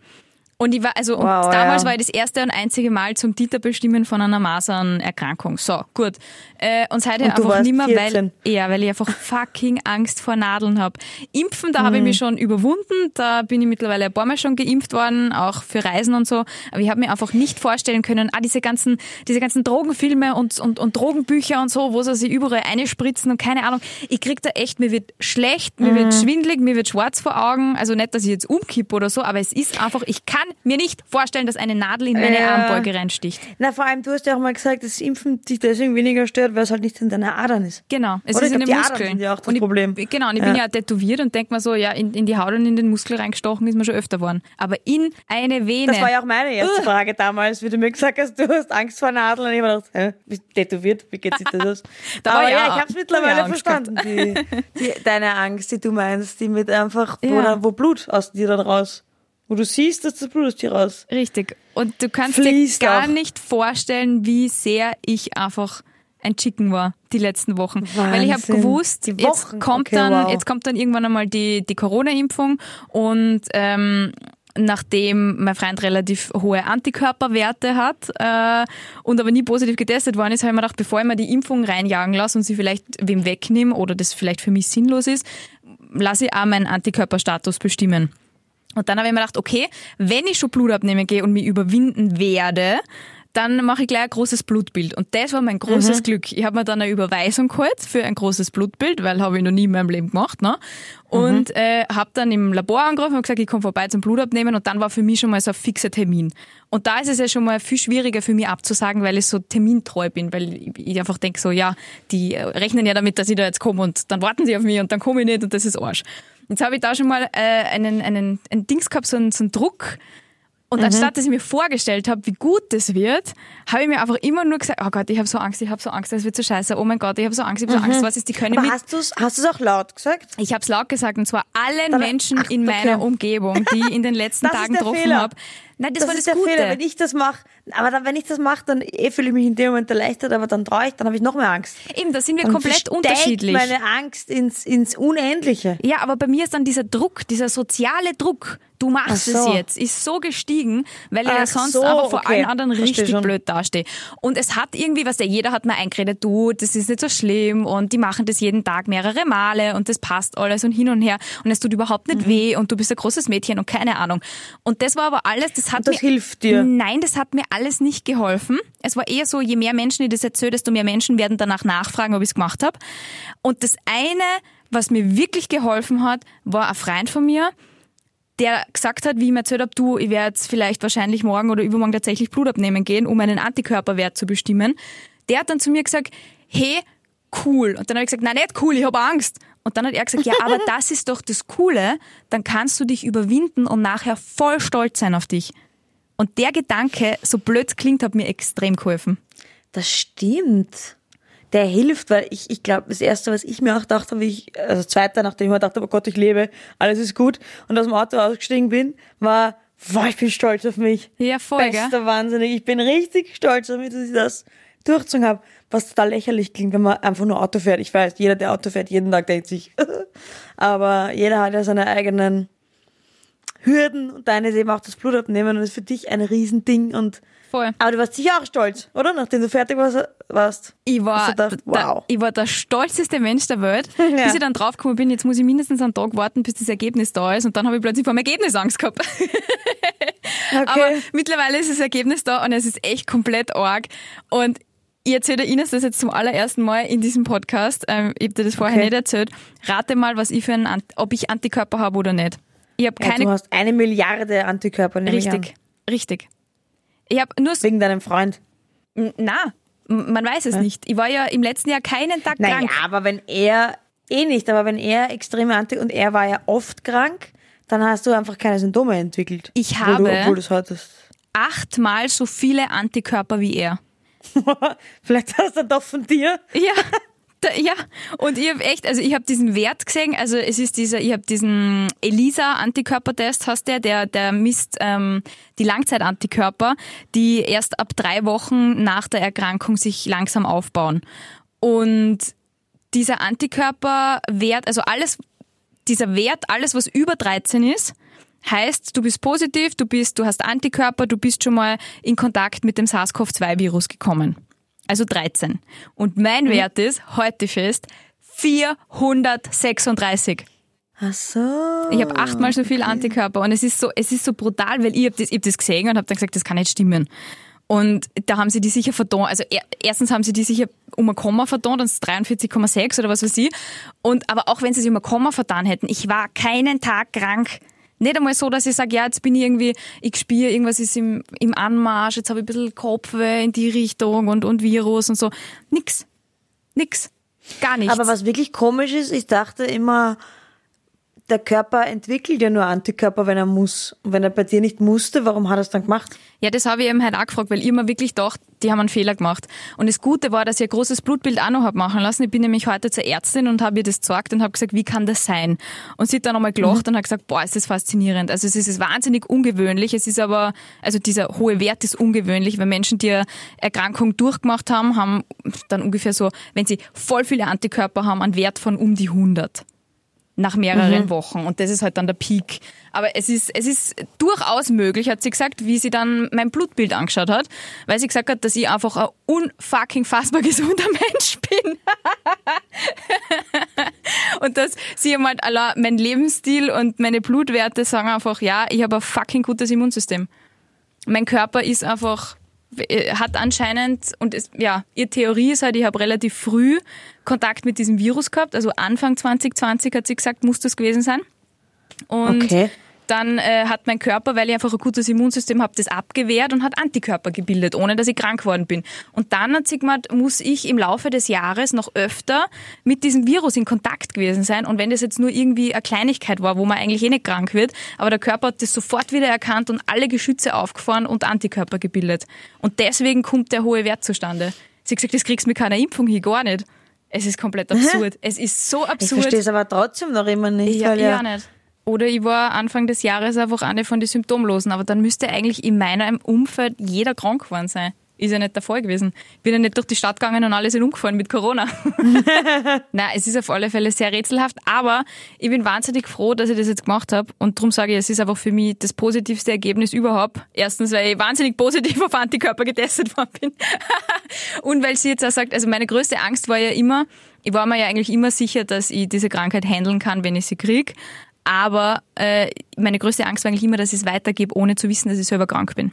Und ich war, also, Wow, damals ja. war ich das erste und einzige Mal zum Titer bestimmen von einer Masernerkrankung. So, gut. Äh, und seitdem Und einfach warst nimmer, weil, 14. ja, weil ich einfach fucking Angst vor Nadeln habe. Impfen, da habe ich mich schon überwunden. Da bin ich mittlerweile ein paar Mal schon geimpft worden, auch für Reisen und so. Aber ich habe mir einfach nicht vorstellen können, ah, diese ganzen, diese ganzen Drogenfilme und, und, und Drogenbücher und so, wo sie sich überall einspritzen und keine Ahnung. Ich krieg da echt, mir wird schlecht, mir wird schwindlig, mir wird schwarz vor Augen. Also nicht, dass ich jetzt umkippe oder so, aber es ist einfach, ich kann mir nicht vorstellen, dass eine Nadel in meine Ja. Armbeuge reinsticht. Na, vor allem, du hast ja auch mal gesagt, dass Impfen dich deswegen weniger stört, weil es halt nicht in deiner Adern ist. Genau, es Oder ist in den Adern Muskeln. sind ja auch das und ich, Problem. Genau, und ich bin ja tätowiert und denk mir so, ja, in, in die Haut und in den Muskel reingestochen ist mir schon öfter worden. Aber in eine Vene. Das war ja auch meine erste Frage damals, wie du mir gesagt hast, du hast Angst vor Nadeln. Und ich habe gedacht, hä, bist tätowiert? Wie geht sich das aus? Da Aber ja, ja- ich habe es mittlerweile ja verstanden. Die, die, deine Angst, die du meinst, die mit einfach, wo, Ja. dann, wo Blut aus dir dann raus. Wo du siehst, dass das Blut aus dir raus. Richtig. Und du kannst dir gar auch. nicht vorstellen, wie sehr ich einfach ein Chicken war die letzten Wochen. Weil ich habe Wahnsinn. gewusst, jetzt kommt Okay, dann, wow. jetzt kommt dann irgendwann einmal die, die Corona-Impfung und ähm, nachdem mein Freund relativ hohe Antikörperwerte hat äh, und aber nie positiv getestet worden ist, habe ich mir gedacht, bevor ich mir die Impfung reinjagen lasse und sie vielleicht wem wegnehme oder das vielleicht für mich sinnlos ist, lasse ich auch meinen Antikörperstatus bestimmen. Und dann habe ich mir gedacht, okay, wenn ich schon Blut abnehmen gehe und mich überwinden werde, dann mache ich gleich ein großes Blutbild. Und das war mein großes Mhm. Glück. Ich habe mir dann eine Überweisung geholt für ein großes Blutbild, weil habe ich noch nie in meinem Leben gemacht. Ne? Und Mhm. äh, habe dann im Labor angerufen und gesagt, ich komme vorbei zum Blut abnehmen. Und dann war für mich schon mal so ein fixer Termin. Und da ist es ja schon mal viel schwieriger für mich abzusagen, weil ich so termintreu bin, weil ich, ich einfach denke so, ja, die äh, rechnen ja damit, dass ich da jetzt komme und dann warten sie auf mich und dann komme ich nicht und das ist Arsch. Jetzt habe ich da schon mal äh, einen, einen, einen Dings gehabt, so einen, so einen Druck. Und Mhm. anstatt dass ich mir vorgestellt habe, wie gut das wird, habe ich mir einfach immer nur gesagt, oh Gott, ich habe so Angst, ich habe so Angst, das wird so scheiße, oh mein Gott, ich habe so Angst, ich habe so Angst, was ist, die können Mhm. Aber mit... hast du es hast du's auch laut gesagt? Ich habe es laut gesagt und zwar allen Dann- Menschen ach, in okay. meiner Umgebung, die ich in den letzten ist Tagen getroffen habe. Nein, das, Das, war ist das der Gute. Fehler, wenn ich das mache. Aber dann, wenn ich das mache, dann eh fühle ich mich in dem Moment erleichtert, aber dann traue ich, dann habe ich noch mehr Angst. Eben, da sind wir Dann komplett unterschiedlich. meine Angst ins, ins Unendliche. Ja, aber bei mir ist dann dieser Druck, dieser soziale Druck, du machst Ach so. es jetzt, ist so gestiegen, weil ich ja sonst so, einfach vor okay. allen anderen Versteh richtig schon. blöd dastehe. Und es hat irgendwie, was der jeder hat mir eingeredet, du, das ist nicht so schlimm und die machen das jeden Tag mehrere Male und das passt alles und hin und her und es tut überhaupt Mhm. nicht weh und du bist ein großes Mädchen und keine Ahnung. Und das war aber alles, das hat Und das mir hilft dir. Nein, das hat mir alles nicht geholfen. Es war eher so, je mehr Menschen ich das erzähle, desto mehr Menschen werden danach nachfragen, ob ich es gemacht habe. Und das eine, was mir wirklich geholfen hat, war ein Freund von mir, der gesagt hat, wie ich mir erzählt habe, du, ich werde jetzt vielleicht wahrscheinlich morgen oder übermorgen tatsächlich Blut abnehmen gehen, um einen Antikörperwert zu bestimmen. Der hat dann zu mir gesagt, hey, cool. Und dann habe ich gesagt, nein, nicht cool, ich habe Angst. Und dann hat er gesagt, ja, aber das ist doch das Coole, dann kannst du dich überwinden und nachher voll stolz sein auf dich. Und der Gedanke, so blöd es klingt, hat mir extrem geholfen. Das stimmt. Der hilft, weil ich, ich glaube, das erste, was ich mir auch dachte, wie ich, also das zweite, nachdem ich mir dachte, oh Gott, ich lebe, alles ist gut, und aus dem Auto ausgestiegen bin, war, wow, ich bin stolz auf mich. Ja, voll, gell? Bester Wahnsinnig. Ich bin richtig stolz damit, dass ich das durchgezogen habe. Was total lächerlich klingt, wenn man einfach nur Auto fährt. Ich weiß, jeder, der Auto fährt, jeden Tag denkt sich, aber jeder hat ja seine eigenen Hürden und deine ist eben auch das Blut abnehmen und das ist für dich ein Riesending und Voll. aber du warst sicher auch stolz, oder? Nachdem du fertig warst, warst. Ich war, gedacht, der, wow. ich war der stolzeste Mensch der Welt, Ja. bis ich dann draufgekommen bin, jetzt muss ich mindestens einen Tag warten, bis das Ergebnis da ist und dann habe ich plötzlich vor dem Ergebnis Angst gehabt. Aber Okay. mittlerweile ist das Ergebnis da und es ist echt komplett arg und Ich erzähle Ines das jetzt zum allerersten Mal in diesem Podcast. Ähm, ich habe dir das vorher Okay. nicht erzählt. Rate mal, was ich für ein, Ant- ob ich Antikörper habe oder nicht. Ich habe Ja, keine. du hast eine Milliarde Antikörper, richtig, richtig. Ich habe nur. Wegen deinem Freund. Na, man weiß es nicht. Ich war ja im letzten Jahr keinen Tag Naja, krank. aber wenn er, eh nicht, aber wenn er extreme Antik und er war ja oft krank, dann hast du einfach keine Symptome entwickelt. Ich habe- Du, obwohl hattest. Achtmal so viele Antikörper wie er. Vielleicht hast du doch von dir. Ja. Da, ja, und ich habe echt, also ich habe diesen Wert gesehen, also es ist dieser, ich habe diesen ELISA-Antikörpertest, hast der, der, der misst ähm, die Langzeitantikörper, die erst ab drei Wochen nach der Erkrankung sich langsam aufbauen. Und dieser Antikörperwert, also alles, dieser Wert, alles was über 13 ist, heißt, du bist positiv, du bist, du hast Antikörper, du bist schon mal in Kontakt mit dem SARS-CoV-2-Virus gekommen. Also 13. Und mein Wert ist, heute fest, 436. Ach so. Ich habe achtmal so viel Antikörper und es ist so, es ist so brutal, weil ich habe das, ich hab das gesehen und habe dann gesagt, das kann nicht stimmen. Und da haben sie die sicher verdont. Also er, erstens haben sie die sicher um ein Komma verdont und es ist 43,6 oder was weiß ich. Und aber auch wenn sie sich um ein Komma vertan hätten, ich war keinen Tag krank. Nicht einmal so, dass ich sage, ja, jetzt bin ich irgendwie, ich spüre, irgendwas ist im, im Anmarsch, jetzt habe ich ein bisschen Kopfweh in die Richtung und, und Virus und so. Nix. Nix. Gar nichts. Aber was wirklich komisch ist, ich dachte immer, der Körper entwickelt ja nur Antikörper, wenn er muss. Und wenn er bei dir nicht musste, warum hat er es dann gemacht? Ja, das habe ich eben halt auch gefragt, weil ich immer wirklich dachte, die haben einen Fehler gemacht. Und das Gute war, dass ich ein großes Blutbild auch noch hab machen lassen. Ich bin nämlich heute zur Ärztin und habe ihr das gezeigt und habe gesagt, wie kann das sein? Und sie hat dann nochmal gelacht und hat gesagt, boah, ist das faszinierend. Also es ist wahnsinnig ungewöhnlich. Es ist aber, also dieser hohe Wert ist ungewöhnlich, weil Menschen, die eine Erkrankung durchgemacht haben, haben dann ungefähr so, wenn sie voll viele Antikörper haben, einen Wert von um die 100 nach mehreren Wochen und das ist halt dann der Peak. Aber es ist, es ist durchaus möglich, hat sie gesagt, wie sie dann mein Blutbild angeschaut hat, weil sie gesagt hat, dass ich einfach ein unfucking fassbar gesunder Mensch bin. und dass sie halt allein mein Lebensstil und meine Blutwerte sagen einfach, ja, ich habe ein fucking gutes Immunsystem. Mein Körper ist einfach hat anscheinend, und es, ja, ihre Theorie ist halt, ich habe relativ früh Kontakt mit diesem Virus gehabt, also Anfang 2020 hat sie gesagt, muss das gewesen sein. Und Okay. Dann äh, hat mein Körper, weil ich einfach ein gutes Immunsystem habe, das abgewehrt und hat Antikörper gebildet, ohne dass ich krank geworden bin. Und dann hat sie gemeint, muss ich im Laufe des Jahres noch öfter mit diesem Virus in Kontakt gewesen sein. Und wenn das jetzt nur irgendwie eine Kleinigkeit war, wo man eigentlich eh nicht krank wird, aber der Körper hat das sofort wieder erkannt und alle Geschütze aufgefahren und Antikörper gebildet. Und deswegen kommt der hohe Wert zustande. Sie hat gesagt, das kriegst du mit keiner Impfung hier gar nicht. Es ist komplett absurd. Es ist so Ich absurd. verstehe es aber trotzdem noch immer nicht. Ja, weil ich ja, auch nicht. Oder ich war Anfang des Jahres einfach eine von den Symptomlosen, aber dann müsste eigentlich in meinem Umfeld jeder krank geworden sein. Ist ja nicht der Fall gewesen. Bin ja nicht durch die Stadt gegangen und alle sind umgefallen mit Corona. Nein, es ist auf alle Fälle sehr rätselhaft, aber ich bin wahnsinnig froh, dass ich das jetzt gemacht habe und darum sage ich, es ist einfach für mich das positivste Ergebnis überhaupt. Erstens, weil ich wahnsinnig positiv auf Antikörper getestet worden bin und weil sie jetzt auch sagt, also meine größte Angst war ja immer, ich war mir ja eigentlich immer sicher, dass ich diese Krankheit handeln kann, wenn ich sie krieg. Aber äh, meine größte Angst war eigentlich immer, dass ich es weitergebe, ohne zu wissen, dass ich selber krank bin.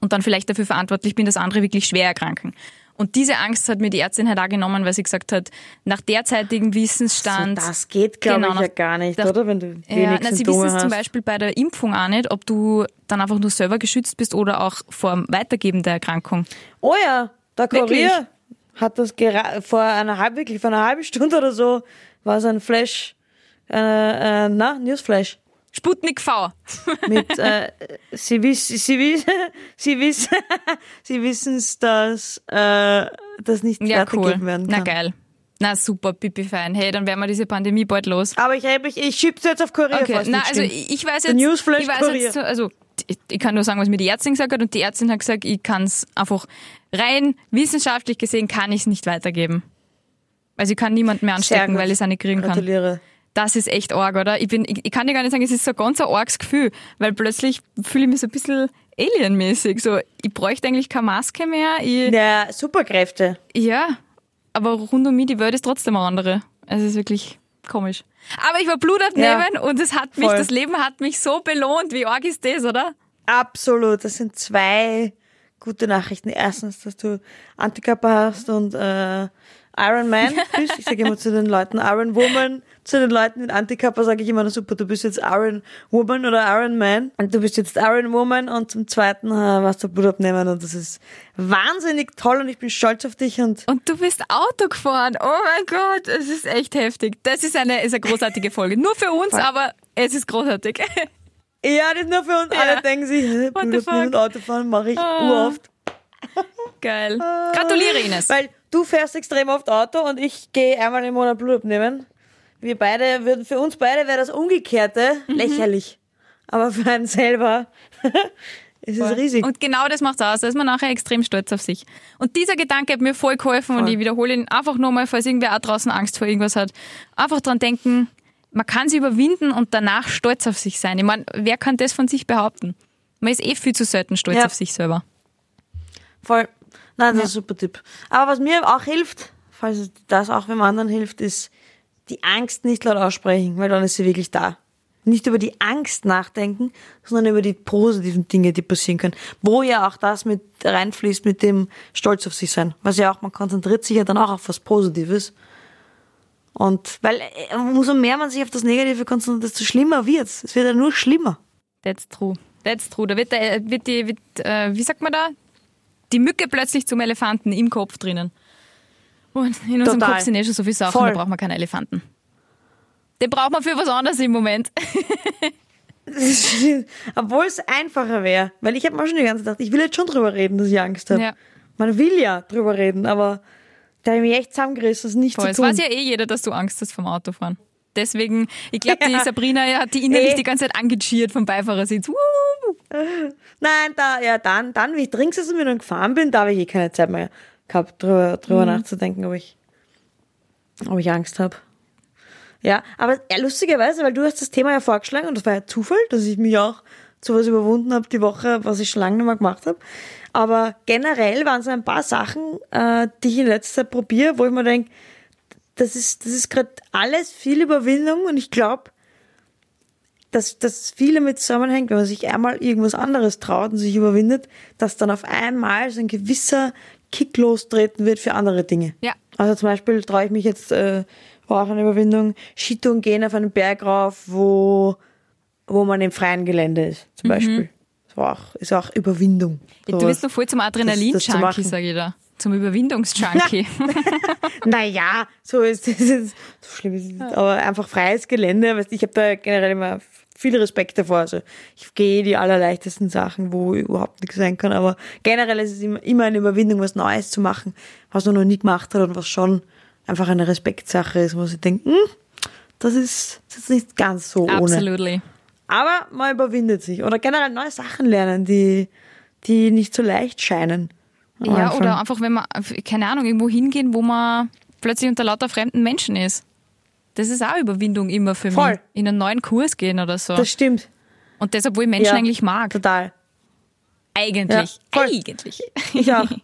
Und dann vielleicht dafür verantwortlich bin, dass andere wirklich schwer erkranken. Und diese Angst hat mir die Ärztin halt auch genommen, weil sie gesagt hat, nach derzeitigem Wissensstand. So, das geht, glaube Genau, ich, ja nach- gar nicht, nach- oder? Wenn du ja, na, sie wissen es zum Beispiel bei der Impfung auch nicht, ob du dann einfach nur selber geschützt bist oder auch vor dem Weitergeben der Erkrankung. Oh ja, der? Kurier hat das vor einer halben, wirklich vor einer halben Stunde oder so, war so ein Flash, äh, äh, na, Newsflash. Sputnik V. Mit, äh, sie wissen, sie wissen, sie wissen, sie wissen's, dass, äh, das nicht Ja, weitergegeben cool. werden Na kann. geil. Na super, pipi fein. Hey, dann werden wir diese Pandemie bald los. Aber ich, ich, ich schieb's jetzt auf Kurier, Okay, na, also ich ich weiß jetzt, Newsflash ich weiß jetzt, so- also ich, ich kann nur sagen, was mir die Ärztin gesagt hat und die Ärztin hat gesagt, ich kann es einfach rein wissenschaftlich gesehen kann ich es nicht weitergeben. Also ich kann niemanden mehr anstecken, weil ich es auch nicht kriegen kann. Gratuliere. Das ist echt arg, oder? Ich, bin, ich, ich kann dir gar nicht sagen, es ist so ein ganz ein arges Gefühl, weil plötzlich fühle ich mich so ein bisschen alienmäßig. So, ich bräuchte eigentlich keine Maske mehr. Ich, Ja, Superkräfte. ja, aber rund um mich, die Welt ist trotzdem eine andere. Es ist wirklich komisch. Aber ich war Blut abnehmen und es hat mich, voll. das Leben hat mich so belohnt. Wie arg ist das, oder? Absolut. Das sind zwei gute Nachrichten. Erstens, dass du Antikörper hast und äh, Iron Man bist. Ich sage immer zu den Leuten Iron Woman. Zu den Leuten mit Antikörper sage ich immer, na super, du bist jetzt Iron Woman oder Iron Man. Und du bist jetzt Iron Woman und zum Zweiten äh, warst du Blut abnehmen und das ist wahnsinnig toll und ich bin stolz auf dich und Und du bist Auto gefahren. Oh mein Gott, es ist echt heftig. Das ist eine, ist eine großartige Folge. Nur für uns, aber es ist großartig. ja, das ist nur für uns. Ja. Alle denken sich, the Blut abnehmen und Autofahren mache ich Ah. uroft. Geil. Gratuliere, Ines. Weil du fährst extrem oft Auto und ich gehe einmal im Monat Blut abnehmen. Wir beide würden, für uns beide wäre das Umgekehrte Mhm. lächerlich. Aber für einen selber ist es riesig. Und genau das macht's aus. Da ist man nachher extrem stolz auf sich. Und dieser Gedanke hat mir voll geholfen und Voll. ich wiederhole ihn einfach nochmal, falls irgendwer auch draußen Angst vor irgendwas hat. Einfach dran denken, man kann sie überwinden und danach stolz auf sich sein. Ich meine, wer kann das von sich behaupten? Man ist eh viel zu selten stolz Ja. auf sich selber. Voll. Nein, das ist ein super Tipp. Aber was mir auch hilft, falls das auch wem anderen hilft, ist die Angst nicht laut aussprechen, weil dann ist sie wirklich da. Nicht über die Angst nachdenken, sondern über die positiven Dinge, die passieren können. Wo ja auch das mit reinfließt mit dem Stolz auf sich sein. Was ja auch, man konzentriert sich ja dann auch auf was Positives. Und weil äh, umso mehr man sich auf das Negative konzentriert, desto schlimmer wird's. Es wird ja nur schlimmer. That's true. That's true. Da wird, der, wird die, wird, äh, wie sagt man da? Die Mücke plötzlich zum Elefanten im Kopf drinnen. Und in unserem Total. Kopf sind eh schon so viele Sachen, Voll. da braucht man keinen Elefanten. Den braucht man für was anderes im Moment. Obwohl es einfacher wäre. Weil ich habe mir schon die ganze Zeit gedacht, ich will jetzt schon drüber reden, dass ich Angst habe. Ja. Man will ja drüber reden, aber da habe ich mich echt zusammengerissen, das nicht Voll. Es zu tun. weiß ja eh jeder, dass du Angst hast vom Autofahren. Deswegen, ich glaube, die Sabrina ja, hat die innerlich Eh. die ganze Zeit angecheert vom Beifahrersitz. Wuhu. Nein, da, ja, dann, dann, wie ich dringend und wieder gefahren bin, da habe ich eh keine Zeit mehr gehabt, drüber, drüber Mhm. nachzudenken, ob ich, ob ich Angst habe. Ja, aber ja, lustigerweise, weil du hast das Thema ja vorgeschlagen und das war ja Zufall, dass ich mich auch zu was überwunden habe die Woche, was ich schon lange nicht mehr gemacht habe. Aber generell waren es ein paar Sachen, äh, die ich in letzter Zeit probiere, wo ich mir denke, das ist, das ist gerade alles viel Überwindung und ich glaube, dass das viele mit zusammenhängt, wenn man sich einmal irgendwas anderes traut und sich überwindet, dass dann auf einmal so ein gewisser Kick lostreten wird für andere Dinge. Ja. Also zum Beispiel traue ich mich jetzt, äh, war auch eine Überwindung, Skitouren gehen auf einen Berg rauf, wo, wo man im freien Gelände ist, zum Beispiel. Das war auch, ist auch Überwindung. Du sowas. bist doch voll zum Adrenalin-Junkie, sage ich da. Zum Überwindungs-Junkie. Naja, so ist es. So schlimm ist es nicht. Aber einfach freies Gelände. Weißt, ich habe da generell immer viel Respekt davor. Also ich gehe die allerleichtesten Sachen, wo überhaupt nichts sein kann. Aber generell ist es immer, eine Überwindung, was Neues zu machen, was man noch nie gemacht hat und was schon einfach eine Respektsache ist, wo sie denken, hm, das ist, das ist nicht ganz so ohne. Absolutely. Aber man überwindet sich. Oder generell neue Sachen lernen, die, die nicht so leicht scheinen. Ja, Anfang. oder einfach, wenn man, keine Ahnung, irgendwo hingehen, wo man plötzlich unter lauter fremden Menschen ist. Das ist auch Überwindung immer für Voll. mich. In einen neuen Kurs gehen oder so. Das stimmt. Und das, obwohl ich Menschen Ja, eigentlich mag. Total. Eigentlich. Ja. Eigentlich. Ich auch.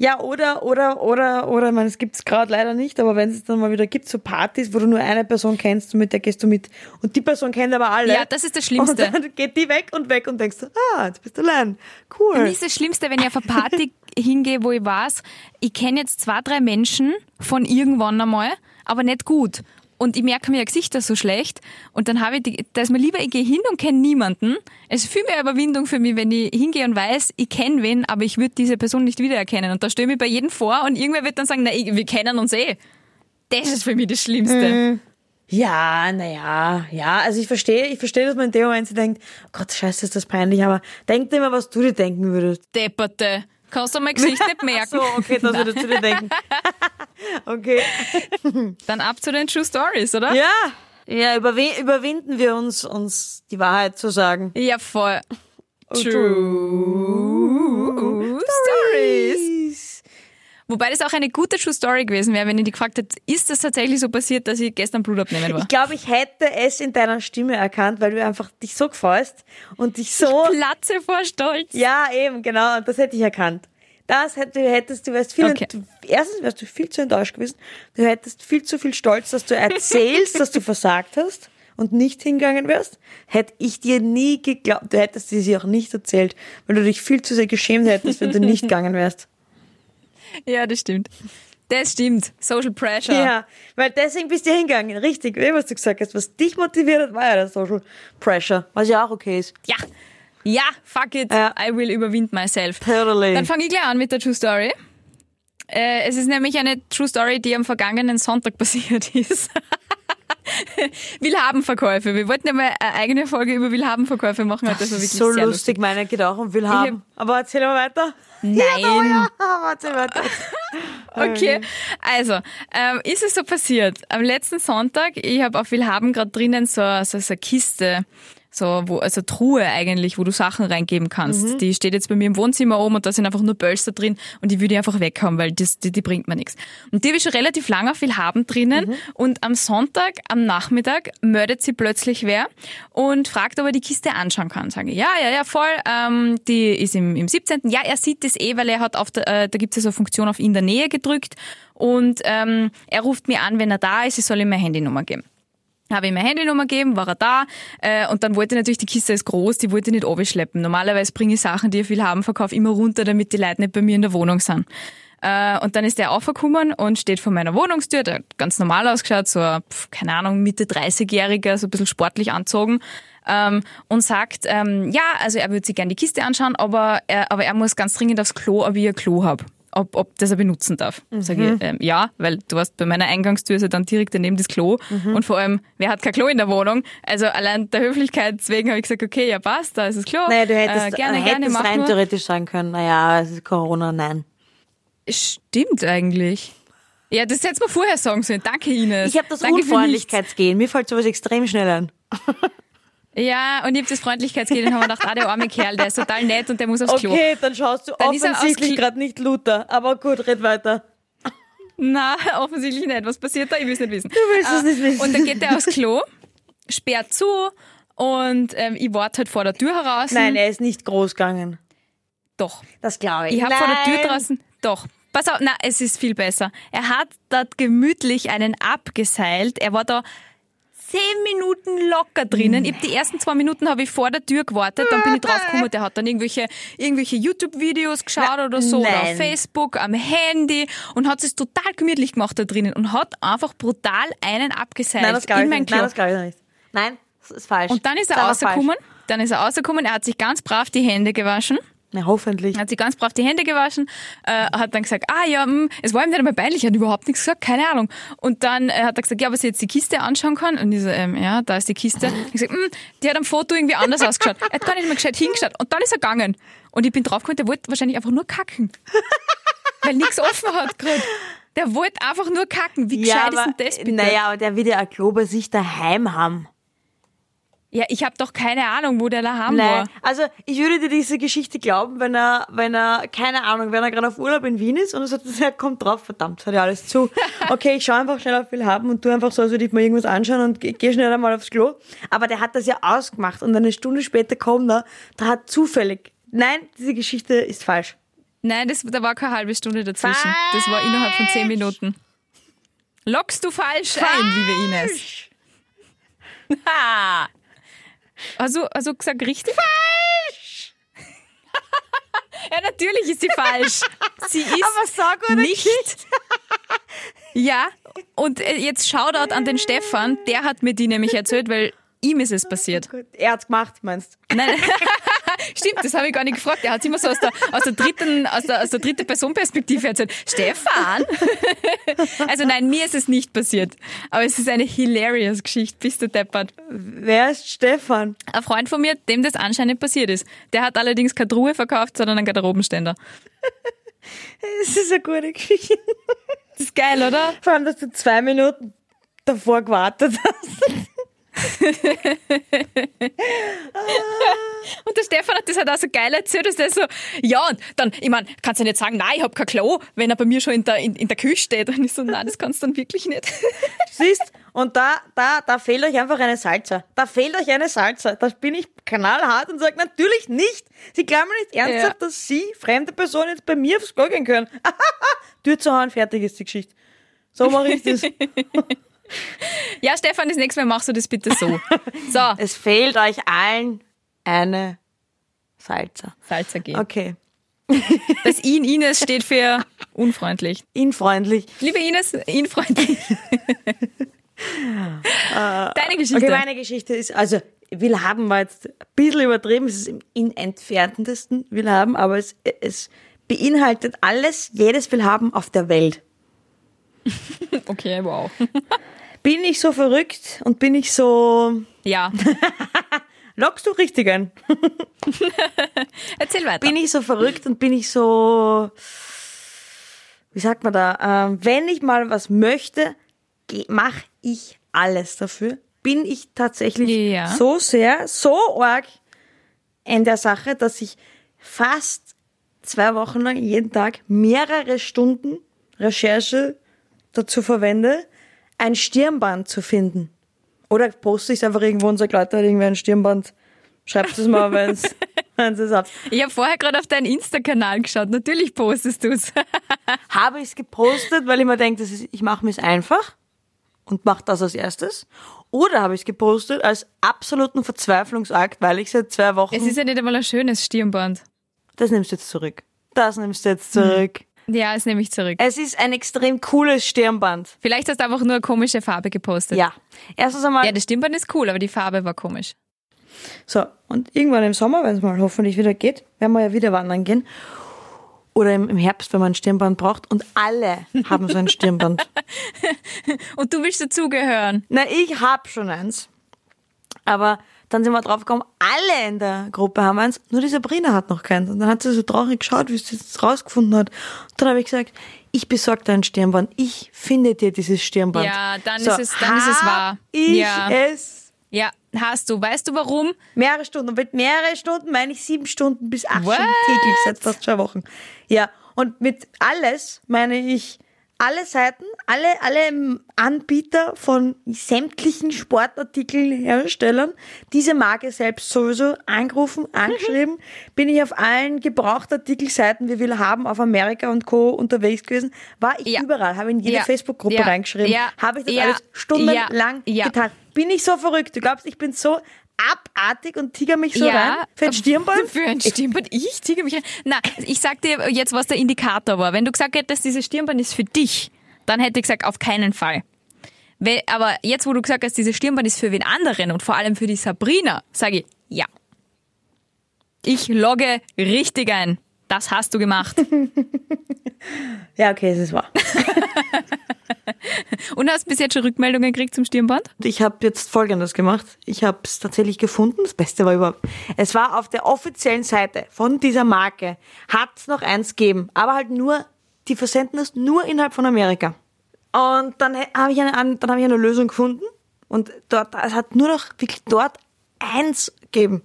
Ja, oder, oder, oder, oder, ich meine, es gibt's gerade leider nicht, aber wenn es dann mal wieder gibt, so Partys, wo du nur eine Person kennst und mit der gehst du mit. Und die Person kennt aber alle. Ja, das ist das Schlimmste. Und dann geht die weg und weg und denkst, du, ah, jetzt bist du allein. Cool. mich ist das Schlimmste, wenn ich auf eine Party hingehe, wo ich weiß, ich kenne jetzt zwei, drei Menschen von irgendwann einmal, aber nicht gut. Und ich merke mir Gesichter so schlecht. Und dann habe ich, die, da ist mir lieber, ich gehe hin und kenne niemanden. Es ist viel mehr Überwindung für mich, wenn ich hingehe und weiß, ich kenne wen, aber ich würde diese Person nicht wiedererkennen. Und da stelle ich mich bei jedem vor und irgendwer wird dann sagen, na, wir kennen uns eh. Das ist für mich das Schlimmste. Ja, naja, ja, also ich verstehe, ich verstehe, dass man in dem Moment sich denkt, oh Gott, scheiße, ist das peinlich, aber denk dir mal, was du dir denken würdest. Depperte. Kannst du mein Gesicht nicht merken? So, okay, das würdest du dir denken. okay. Dann ab zu den True Stories, oder? Ja. Ja, überwi überwinden wir uns, uns die Wahrheit zu sagen. Ja, voll. True Stories. Wobei das auch eine gute True Story gewesen wäre, wenn ich dich gefragt hätte, ist das tatsächlich so passiert, dass ich gestern Blut abnehmen war? Ich glaube, ich hätte es in deiner Stimme erkannt, weil du einfach dich so gefreust und dich so. Platze vor Stolz. Ja, eben, genau, und das hätte ich erkannt. Das hätte, hättest du wärst viel, Okay. erstens wärst du viel zu enttäuscht gewesen. Du hättest viel zu viel Stolz, dass du erzählst, dass du versagt hast und nicht hingegangen wärst, hätte ich dir nie geglaubt. Du hättest sie auch nicht erzählt, weil du dich viel zu sehr geschämt hättest, wenn du nicht gegangen wärst. Ja, das stimmt. Das stimmt. Social Pressure. Ja, weil deswegen bist du hingegangen. Richtig, wie was du gesagt hast. Was dich motiviert hat, war ja der Social Pressure. Was ja auch okay ist. Ja. Ja, fuck it. Ja. I will überwind myself. Totally. Dann fange ich gleich an mit der True Story. Äh, es ist nämlich eine True Story, die am vergangenen Sonntag passiert ist. Willhabenverkäufe. Wir wollten ja mal eine eigene Folge über Willhabenverkäufe machen. Das, das war wirklich so sehr lustig, meine geht auch um Willhaben. Aber erzähl mal weiter. Nein. Ja, aber erzähl weiter. Okay, also ähm, ist es so passiert. Am letzten Sonntag, ich habe auf Willhaben gerade drinnen so, so, so eine Kiste, so wo also Truhe eigentlich, wo du Sachen reingeben kannst. Die steht jetzt bei mir im Wohnzimmer oben und da sind einfach nur Bölster drin und die würde ich einfach weghaben, weil das, die, die bringt mir nichts. Und die habe ich schon relativ lange auf Willhaben drinnen und am Sonntag, am Nachmittag meldet sie plötzlich wer und fragt, ob er die Kiste anschauen kann. Sage ich, ja, ja, ja, voll. Ähm, die ist im, im 17. Ja, er sieht das eh, weil er hat auf der, äh, da gibt es ja so eine Funktion auf in der Nähe gedrückt und ähm, er ruft mir an, wenn er da ist, ich soll ihm meine Handynummer geben. Habe ihm meine Handynummer gegeben, war er da äh, und dann wollte ich natürlich, die Kiste ist groß, die wollte ich nicht schleppen. Normalerweise bringe ich Sachen, die ich viel haben, verkaufe immer runter, damit die Leute nicht bei mir in der Wohnung sind. Äh, und dann ist der aufgekommen und steht vor meiner Wohnungstür, der hat ganz normal ausgeschaut, so, ein, keine Ahnung, Mitte 30-Jähriger, so ein bisschen sportlich anzogen. Ähm, und sagt, ähm, ja, also er würde sich gerne die Kiste anschauen, aber er, aber er muss ganz dringend aufs Klo, ob ich ein Klo hab ob, ob das er benutzen darf. Sag ich, ähm, ja, weil du weißt, bei meiner Eingangstür ist ja dann direkt daneben das Klo und vor allem, wer hat kein Klo in der Wohnung? Also allein der Höflichkeit deswegen habe ich gesagt, okay, ja passt, da ist das Klo. Naja, du hättest, äh, gerne, äh, gerne, hättest mach rein nur. theoretisch sagen können, naja, es ist Corona, nein. Stimmt eigentlich. Ja, das hättest du vorher sagen sollen. Danke, Ines. Ich habe das Danke. Unfreundlichkeitsgehen. Mir fällt sowas extrem schnell an. Ja, und ich habe das Freundlichkeitsgehen und haben wir gedacht, ah, der arme Kerl, der ist total nett und der muss aufs Klo. Okay, dann schaust du Dann offensichtlich gerade nicht Luther. Aber gut, red weiter. Na, offensichtlich nicht. Was passiert da? Ich will es nicht wissen. Du willst es nicht wissen. Und dann geht er aufs Klo, sperrt zu und ähm, ich warte halt vor der Tür heraus. Nein, er ist nicht groß gegangen. Doch. Das glaube ich. Ich habe vor der Tür draußen. Doch. Pass auf, na, es ist viel besser. Er hat dort gemütlich einen abgeseilt. Er war da zehn Minuten locker drinnen. Ich hab die ersten zwei Minuten habe ich vor der Tür gewartet, dann bin ich draufgekommen, der hat dann irgendwelche, irgendwelche YouTube-Videos geschaut Na, oder so, oder nein. auf Facebook, am Handy und hat es total gemütlich gemacht da drinnen und hat einfach brutal einen abgeseilt Nein, das in mein. Klo. Nein, das glaube ich nicht. Nein, das ist falsch. und dann ist er rausgekommen, dann ist er rausgekommen, er hat sich ganz brav die Hände gewaschen. Na, hoffentlich. hat sich ganz brav die Hände gewaschen, äh, hat dann gesagt, ah ja, mh, es war ihm nicht einmal peinlich, hat überhaupt nichts gesagt, keine Ahnung. Und dann äh, hat er gesagt, ja, ob er sich jetzt die Kiste anschauen kann. Und ich so, ähm, ja, da ist die Kiste. Ich hab gesagt, mh, die hat am Foto irgendwie anders ausgeschaut. Er hat gar nicht mehr gescheit hingeschaut. Und dann ist er gegangen. Und ich bin draufgekommen, der wollte wahrscheinlich einfach nur kacken. Weil nichts offen hat gerade. Der wollte einfach nur kacken. Wie gescheit ist denn das bitte? Naja, aber der will ja ein Klo bei sich daheim haben. Ja, ich habe doch keine Ahnung, wo der daheim Nein, war. also ich würde dir diese Geschichte glauben, wenn er, wenn er, keine Ahnung, wenn er gerade auf Urlaub in Wien ist und er sagt, er kommt drauf, verdammt, hat ja alles zu. Okay, ich schaue einfach schnell auf haben und tu einfach so, als würde ich mir irgendwas anschauen und geh geh schnell einmal aufs Klo. Aber der hat das ja ausgemacht und eine Stunde später kommt er, da hat zufällig, nein, diese Geschichte ist falsch. Nein, das, da war keine halbe Stunde dazwischen. Das war innerhalb von zehn Minuten. Lockst du falsch, ein, liebe Ines? Ha! Also, also gesagt richtig? Falsch! ja, natürlich ist sie falsch. Sie ist Aber sag oder nicht. ja, und äh, jetzt Shoutout an den Stefan, der hat mir die nämlich erzählt, weil ihm ist es passiert. Gut, er hat's gemacht, meinst Nein, stimmt, das habe ich gar nicht gefragt. Er hat immer so aus der, aus der dritten, aus der, aus der dritten Personperspektive erzählt. Stefan? Also nein, mir ist es nicht passiert. Aber es ist eine hilarious Geschichte. Bist du deppert? Wer ist Stefan? Ein Freund von mir, dem das anscheinend passiert ist. Der hat allerdings keine Truhe verkauft, sondern einen Garderobenständer. Das ist eine gute Geschichte. Das ist geil, oder? Vor allem, dass du zwei Minuten davor gewartet hast. Und der Stefan hat das halt auch so geil erzählt, dass der so, ja, und dann, ich meine, kannst du nicht sagen, nein, ich hab kein Klo, wenn er bei mir schon in der, in, in der Küche steht. Und ich so, nein, das kannst du dann wirklich nicht. Siehst, und da, da, da fehlt euch einfach eine Salsa. Da fehlt euch eine Salsa. Da bin ich knallhart und sage natürlich nicht. Sie glauben nicht ernsthaft, Ja. dass Sie, fremde Personen, jetzt bei mir aufs Klo gehen können. Tür zu hauen, fertig ist die Geschichte. So mache ich das. Ja, Stefan, das nächste Mal machst du das bitte so. So, Es fehlt euch allen eine Salsa. Salzer gehen. Okay. Das In Ines steht für unfreundlich. Infreundlich. Liebe Ines, infreundlich. Deine Geschichte. Okay, meine Geschichte ist, also will haben war jetzt ein bisschen übertrieben, es ist im in entferntesten will haben, aber es, es beinhaltet alles, jedes will haben auf der Welt. okay, wow. Bin ich so verrückt und bin ich so. Ja, Lockst du richtig ein? erzähl weiter. Bin ich so verrückt und bin ich so. Wie sagt man da? Ähm, wenn ich mal was möchte, mache ich alles dafür. Bin ich tatsächlich Ja. so sehr, so arg in der Sache, dass ich fast zwei Wochen lang jeden Tag mehrere Stunden Recherche dazu verwende, ein Stirnband zu finden. Oder poste ich es einfach irgendwo und sage, Leute, hat irgendwer ein Stirnband. Schreibt es mal, wenn es es habt. Ich habe vorher gerade auf deinen Insta-Kanal geschaut. Natürlich postest du es. Habe ich es gepostet, weil ich mir denke, ich mache mir es einfach und mache das als erstes. Oder habe ich es gepostet als absoluten Verzweiflungsakt, weil ich seit zwei Wochen... Es ist ja nicht einmal ein schönes Stirnband. das nimmst du jetzt zurück. Das nimmst du jetzt zurück. Ja, das nehme ich zurück. Es ist ein extrem cooles Stirnband. Vielleicht hast du einfach nur eine komische Farbe gepostet. Ja. Erstens einmal... Ja, das Stirnband ist cool, aber die Farbe war komisch. So, und irgendwann im Sommer, wenn es mal hoffentlich wieder geht, werden wir ja wieder wandern gehen. Oder im, im Herbst, wenn man ein Stirnband braucht. Und alle haben so ein Stirnband. Und du willst dazugehören. Nein, ich hab schon eins. Aber dann sind wir drauf gekommen, alle in der Gruppe haben eins, nur die Sabrina hat noch keins. Und dann hat sie so traurig geschaut, wie sie es rausgefunden hat. Und dann habe ich gesagt, ich besorge dir ein Stirnband. Ich finde dir dieses Stirnband. Ja, dann ist es- dann ist es wahr. Ich Ja. es Ja, hast du. Weißt du warum? mehrere Stunden. Und mit mehrere Stunden meine ich sieben Stunden bis acht What? Stunden täglich seit fast zwei Wochen. Ja, und mit alles meine ich alle Seiten, alle, alle Anbieter von sämtlichen Sportartikelherstellern, diese Marke selbst sowieso angerufen, angeschrieben, bin ich auf allen Gebrauchtartikelseiten, wie wir haben, auf Amerika und Co. unterwegs gewesen, war ich Ja. überall, habe in jede Ja. Facebook-Gruppe Ja. reingeschrieben, Ja. habe ich das alles stundenlang getan. Bin ich so verrückt? Du glaubst, ich bin so abartig und tiger mich so rein für ein Stirnband? Für ein Stirnband? Ich ziehe mich rein. Na, ich sag dir jetzt, was der Indikator war. Wenn du gesagt hättest, dieses Stirnband ist für dich, dann hätte ich gesagt, auf keinen Fall. Aber jetzt, wo du gesagt hast, dieses Stirnband ist für wen anderen und vor allem für die Sabrina, sage ich, ja. Ich logge richtig ein. Das hast du gemacht. Ja, okay, es ist wahr. Und hast bis jetzt schon Rückmeldungen gekriegt zum Stirnband? Ich habe jetzt Folgendes gemacht. Ich habe es tatsächlich gefunden. Das Beste war überhaupt. Es war auf der offiziellen Seite von dieser Marke. Hat es noch eins gegeben, aber halt nur, die versenden es nur innerhalb von Amerika. Und dann habe ich eine, habe ich eine Lösung gefunden. Und dort, es hat nur noch wirklich dort eins gegeben.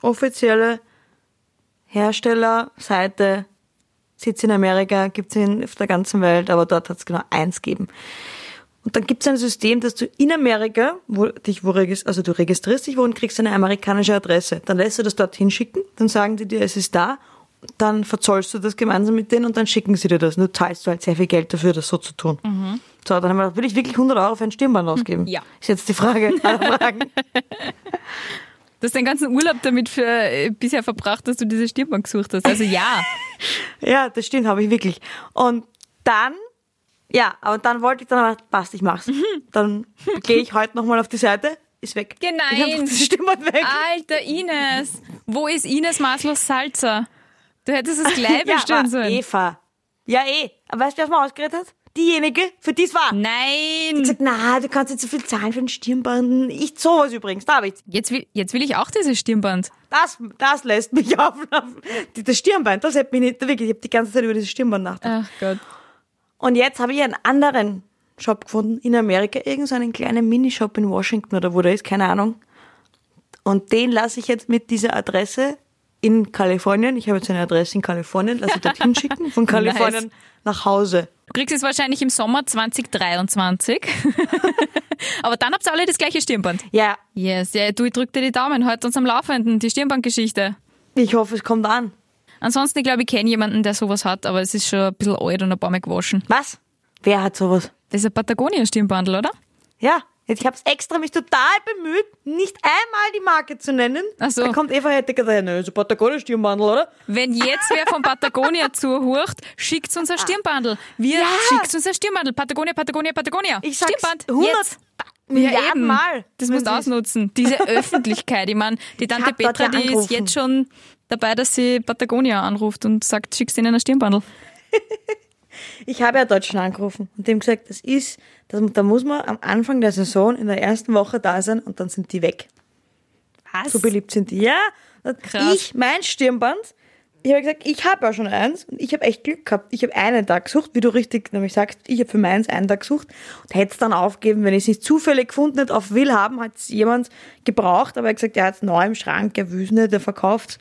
Offizielle Herstellerseite, Sitz in Amerika, gibt's in auf der ganzen Welt, aber dort hat's genau eins gegeben. Und dann gibt's ein System, dass du in Amerika, wo dich wo also du registrierst dich wo und kriegst eine amerikanische Adresse. Dann lässt du das dorthin schicken, dann sagen die dir, es ist da, dann verzollst du das gemeinsam mit denen und dann schicken sie dir das. Nur zahlst du halt sehr viel Geld dafür, das so zu tun. So, dann haben wir gedacht, will ich wirklich 100 Euro für ein Stirnband ausgeben? Ja. Ist jetzt die Frage aller Fragen. Du hast deinen ganzen Urlaub damit für, äh, bisher verbracht, dass du dieses Stirnband gesucht hast. Also ja. Ja, das stimmt, habe ich wirklich. Und dann, ja, aber dann wollte ich dann aber, passt, ich mach's. Dann gehe ich heute nochmal auf die Seite, ist weg. Genau. Ich Stimmband weg. Alter Ines, wo ist Ines maßlos Salzer? Du hättest es gleich ja, aber sollen. Eva. Ja, eh. Aber weißt du, wer es mal ausgeredet hat? Diejenige, für die es war. Nein. gesagt, na, du kannst nicht so viel zahlen für ein Stirnband. Ich sowas übrigens, da hab ich's. Jetzt will, jetzt will ich auch dieses Stirnband. Das, das lässt mich auflaufen. Das Stirnband, das hat mich nicht, wirklich, ich habe die ganze Zeit über dieses Stirnband nachgedacht. Ach Gott. Und jetzt habe ich einen anderen Shop gefunden in Amerika, irgend so einen kleinen Minishop in Washington oder wo der ist, keine Ahnung. Und den lasse ich jetzt mit dieser Adresse in Kalifornien, ich habe jetzt eine Adresse in Kalifornien, lasse ich dorthin schicken, von Kalifornien nach Hause. Du kriegst es wahrscheinlich im Sommer 2023. Aber dann habt ihr alle das gleiche Stirnband. Ja, Yes, ja, du, ich drück dir die Daumen. Halt uns am Laufenden, die Stirnbandgeschichte. ich hoffe, es kommt an. Ansonsten, ich glaube, ich kenne jemanden, der sowas hat, aber es ist schon ein bisschen alt und ein paar Mal gewaschen. Was? Wer hat sowas? Das ist ein Patagonia-Stirnbandel, oder? Ja, ich habe es extra mich total bemüht, nicht einmal die Marke zu nennen. Ach so. Da kommt Eva Hettiger daher, ne, so Patagonia-Stirnbandel, oder? Wenn jetzt wer von Patagonia zuhört, schickt uns ein Stirnbandel. Wir Ja. schickt uns ein Stirnbandel. Patagonia, Patagonia, Patagonia. Ich sag's Stirnband. 100 jetzt. Milliarden eben. Mal. Das musst du ausnutzen. Diese Öffentlichkeit. Ich meine, die Tante Petra, ja die ist angerufen. jetzt schon dabei, dass sie Patagonia anruft und sagt, schickst ihnen ein Stirnbandel. Ich habe ja dort schon angerufen und dem gesagt, das ist, das, da muss man am Anfang der Saison in der ersten Woche da sein und dann sind die weg. Was? So beliebt sind die. Ja, Krass. ich, mein Stirnband, ich habe gesagt, ich habe ja schon eins und ich habe echt Glück gehabt. Ich habe einen Tag gesucht, wie du richtig nämlich sagst, ich habe für meins einen Tag gesucht und hätte es dann aufgeben, wenn ich es nicht zufällig gefunden hätte, auf will haben, hat es jemand gebraucht, aber er hat gesagt, er hat es neu im Schrank, er will nicht, der verkauft.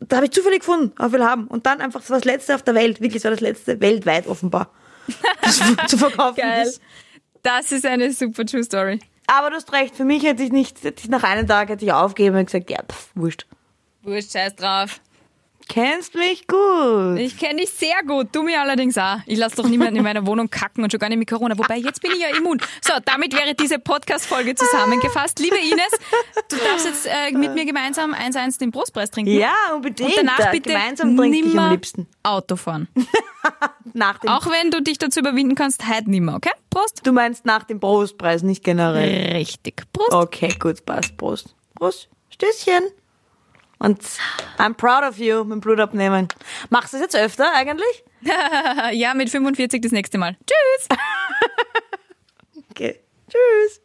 Da habe ich zufällig gefunden, auf will haben. Und dann einfach, das war das letzte auf der Welt, wirklich, das war das letzte weltweit offenbar. Das zu verkaufen Geil. ist. Das ist eine super True Story. Aber du hast recht, für mich hätte ich nicht, hätte ich nach einem Tag hätte ich aufgeben und gesagt, ja, pff, wurscht. Wurscht, scheiß drauf. Kennst mich gut. Ich kenne dich sehr gut, du mir allerdings auch. Ich lasse doch niemanden in meiner Wohnung kacken und schon gar nicht mit Corona. Wobei, jetzt bin ich ja immun. So, damit wäre diese Podcast-Folge zusammengefasst. Liebe Ines, du darfst jetzt äh, mit mir gemeinsam 1-1 den Brustpreis trinken. Ja, unbedingt. Und danach Da bitte Gemeinsam trinke ich am liebsten. Auto fahren. Nach dem, Auch wenn du dich dazu überwinden kannst, heute nimmer, okay? Prost. du meinst nach dem Prostpreis, nicht generell. Richtig. Prost. Okay, gut, passt. Prost. Prost. Stößchen. Und I'm proud of you, mein Blut abnehmen. Machst du das jetzt öfter eigentlich? Ja, mit 45 das nächste Mal. Tschüss. Okay. Tschüss.